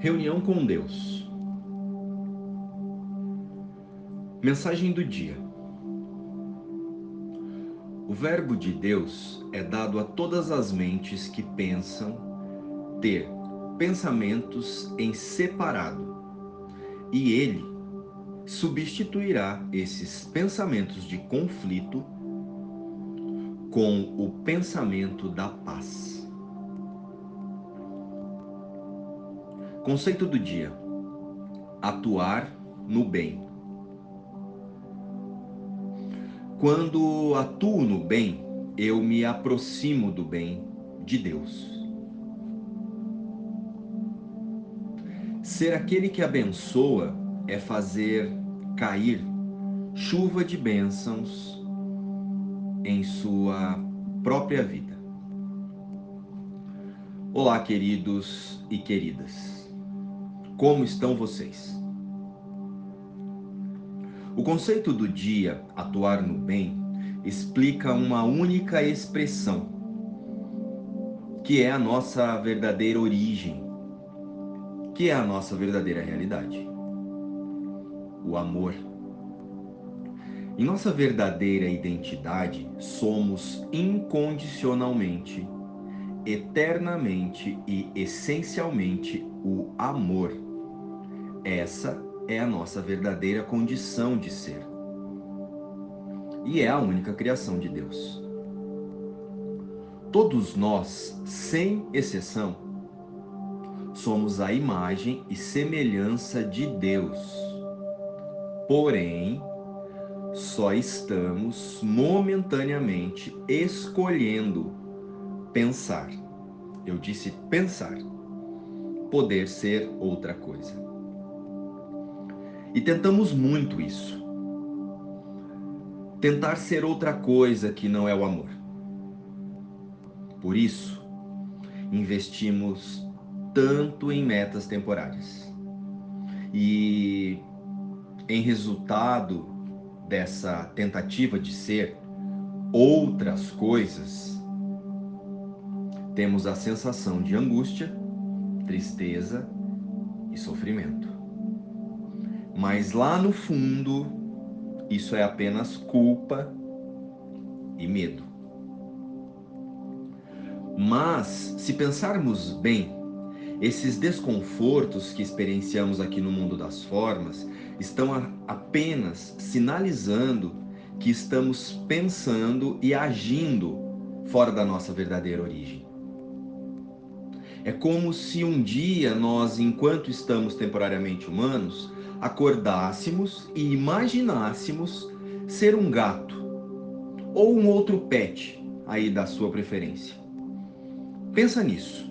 Reunião com Deus. Mensagem do dia. O Verbo de Deus é dado a todas as mentes que pensam ter pensamentos em separado, e ele substituirá esses pensamentos de conflito com o pensamento da paz. Conceito do dia: atuar no bem. Quando atuo no bem, eu me aproximo do bem de Deus. Ser aquele que abençoa é fazer cair chuva de bênçãos em sua própria vida. Olá, queridos e queridas. Como estão vocês? O conceito do dia, atuar no bem, explica uma única expressão, que é a nossa verdadeira origem, que é a nossa verdadeira realidade. O amor. Em nossa verdadeira identidade, somos incondicionalmente, eternamente e essencialmente o amor essa é a nossa verdadeira condição de ser. E é a única criação de Deus. Todos nós, sem exceção, somos a imagem e semelhança de Deus. Porém, só estamos momentaneamente escolhendo pensar. Eu disse pensar. Poder ser outra coisa. E tentamos muito isso. Tentar ser outra coisa que não é o amor. Por isso, investimos tanto em metas temporárias. E em resultado dessa tentativa de ser outras coisas, temos a sensação de angústia, tristeza e sofrimento. Mas lá no fundo, isso é apenas culpa e medo. Mas, se pensarmos bem, esses desconfortos que experienciamos aqui no mundo das formas estão apenas sinalizando que estamos pensando e agindo fora da nossa verdadeira origem. É como se um dia nós, enquanto estamos temporariamente humanos, acordássemos e imaginássemos ser um gato ou um outro pet aí da sua preferência. Pensa nisso.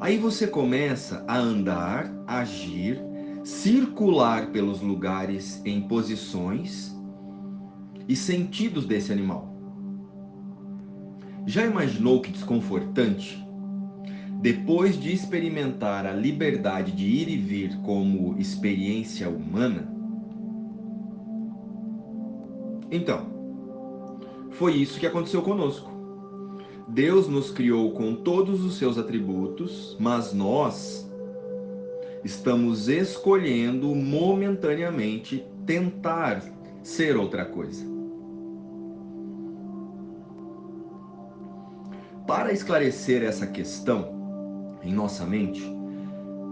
Aí você começa a andar, agir, circular pelos lugares em posições e sentidos desse animal. Já imaginou que desconfortante depois de experimentar a liberdade de ir e vir como experiência humana, então, foi isso que aconteceu conosco. Deus nos criou com todos os seus atributos, mas nós estamos escolhendo momentaneamente tentar ser outra coisa. Para esclarecer essa questão, em nossa mente,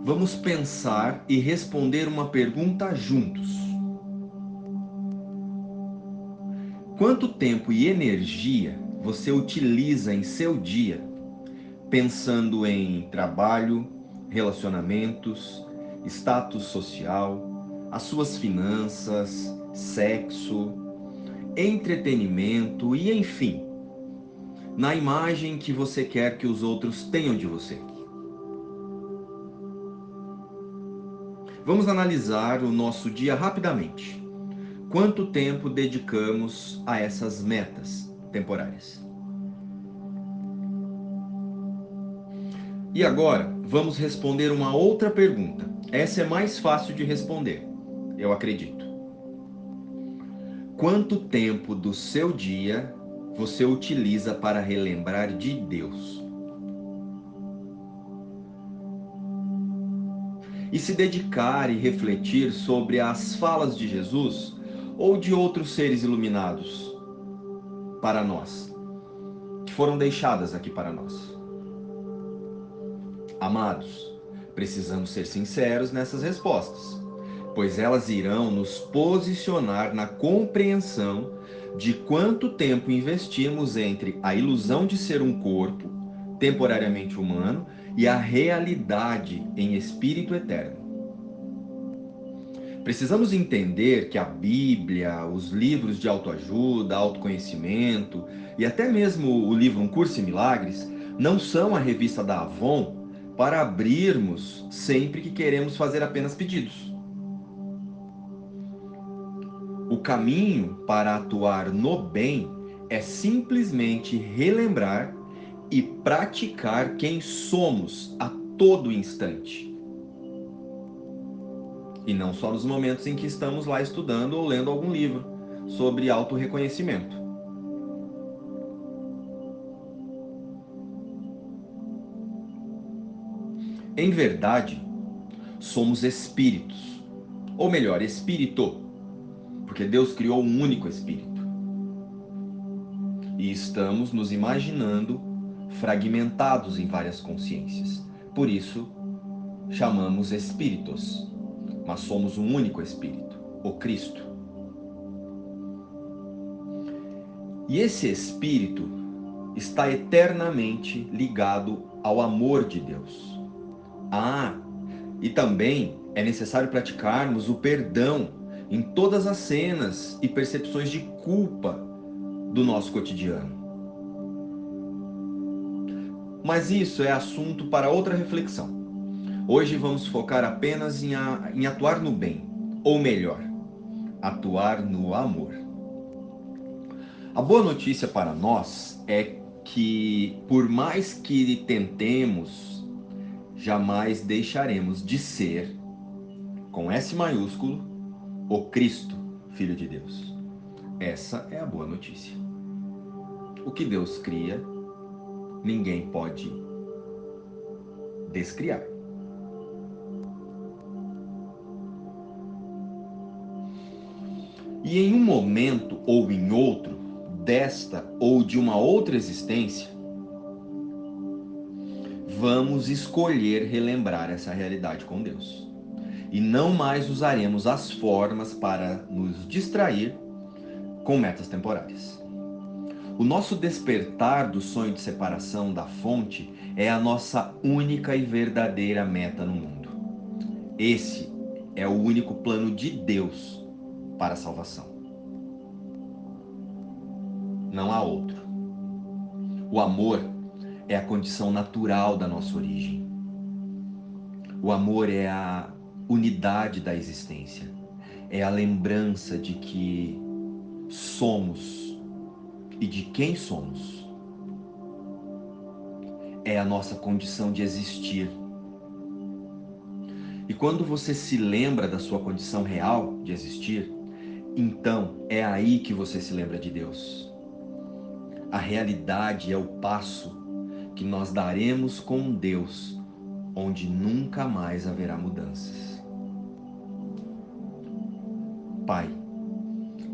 vamos pensar e responder uma pergunta juntos. Quanto tempo e energia você utiliza em seu dia pensando em trabalho, relacionamentos, status social, as suas finanças, sexo, entretenimento e enfim, na imagem que você quer que os outros tenham de você? Vamos analisar o nosso dia rapidamente. Quanto tempo dedicamos a essas metas temporárias? E agora, vamos responder uma outra pergunta. Essa é mais fácil de responder, eu acredito. Quanto tempo do seu dia você utiliza para relembrar de Deus? E se dedicar e refletir sobre as falas de Jesus ou de outros seres iluminados para nós, que foram deixadas aqui para nós. Amados, precisamos ser sinceros nessas respostas, pois elas irão nos posicionar na compreensão de quanto tempo investimos entre a ilusão de ser um corpo temporariamente humano e a realidade em espírito eterno. Precisamos entender que a Bíblia, os livros de autoajuda, autoconhecimento e até mesmo o livro Um Curso em Milagres não são a revista da Avon para abrirmos sempre que queremos fazer apenas pedidos. O caminho para atuar no bem é simplesmente relembrar e praticar quem somos a todo instante. E não só nos momentos em que estamos lá estudando ou lendo algum livro sobre autorreconhecimento. Em verdade, somos espíritos, ou melhor, espírito, porque Deus criou um único espírito. E estamos nos imaginando fragmentados em várias consciências. Por isso, chamamos espíritos, mas somos um único espírito, o Cristo. E esse espírito está eternamente ligado ao amor de Deus. Ah, e também é necessário praticarmos o perdão em todas as cenas e percepções de culpa do nosso cotidiano. Mas isso é assunto para outra reflexão. Hoje vamos focar apenas em, a, em atuar no bem, ou melhor, atuar no amor. A boa notícia para nós é que, por mais que tentemos, jamais deixaremos de ser, com S maiúsculo, o Cristo, Filho de Deus. Essa é a boa notícia. O que Deus cria ninguém pode descriar. E em um momento ou em outro, desta ou de uma outra existência, vamos escolher relembrar essa realidade com Deus. E não mais usaremos as formas para nos distrair com metas temporárias. O nosso despertar do sonho de separação da fonte é a nossa única e verdadeira meta no mundo. Esse é o único plano de Deus para a salvação. Não há outro. O amor é a condição natural da nossa origem. O amor é a unidade da existência. É a lembrança de que somos e de quem somos. É a nossa condição de existir. E quando você se lembra da sua condição real de existir, então é aí que você se lembra de Deus. A realidade é o passo que nós daremos com Deus, onde nunca mais haverá mudanças. Pai,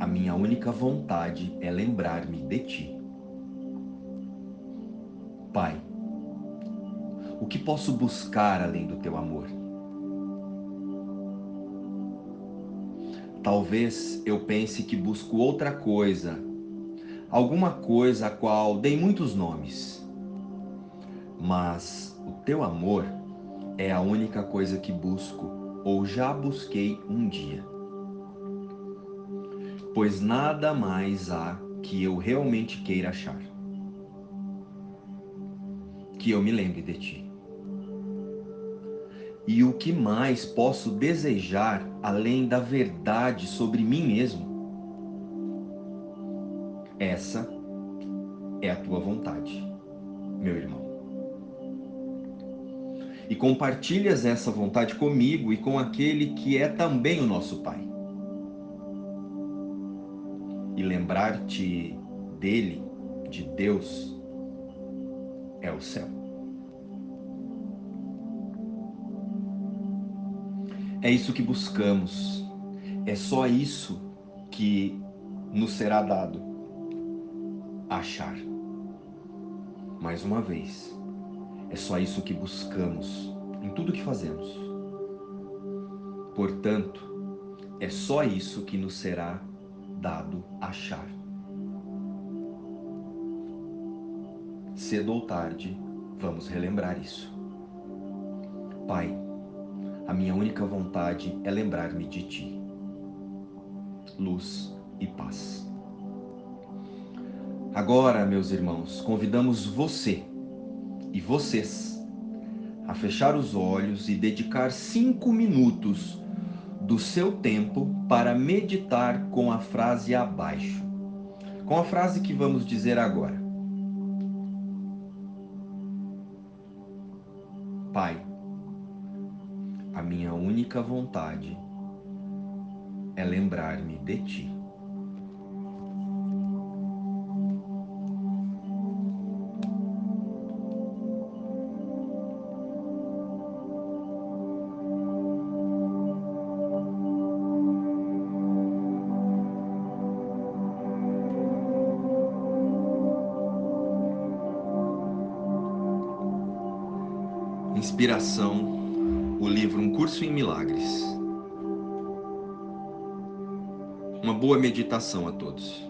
a minha única vontade é lembrar-me de ti. Pai, o que posso buscar além do teu amor? Talvez eu pense que busco outra coisa, alguma coisa a qual dei muitos nomes. Mas o teu amor é a única coisa que busco ou já busquei um dia pois nada mais há que eu realmente queira achar. Que eu me lembre de ti. E o que mais posso desejar além da verdade sobre mim mesmo? Essa é a tua vontade, meu irmão. E compartilhas essa vontade comigo e com aquele que é também o nosso Pai lembrar-te dele, de Deus, é o céu. É isso que buscamos. É só isso que nos será dado. Achar. Mais uma vez, é só isso que buscamos em tudo que fazemos. Portanto, é só isso que nos será dado achar. Cedo ou tarde, vamos relembrar isso. Pai, a minha única vontade é lembrar-me de Ti. Luz e paz. Agora, meus irmãos, convidamos você e vocês a fechar os olhos e dedicar cinco minutos do seu tempo para meditar com a frase abaixo. Com a frase que vamos dizer agora. Pai, a minha única vontade é lembrar-me de Ti. Inspiração, o livro Um Curso em Milagres. Uma boa meditação a todos.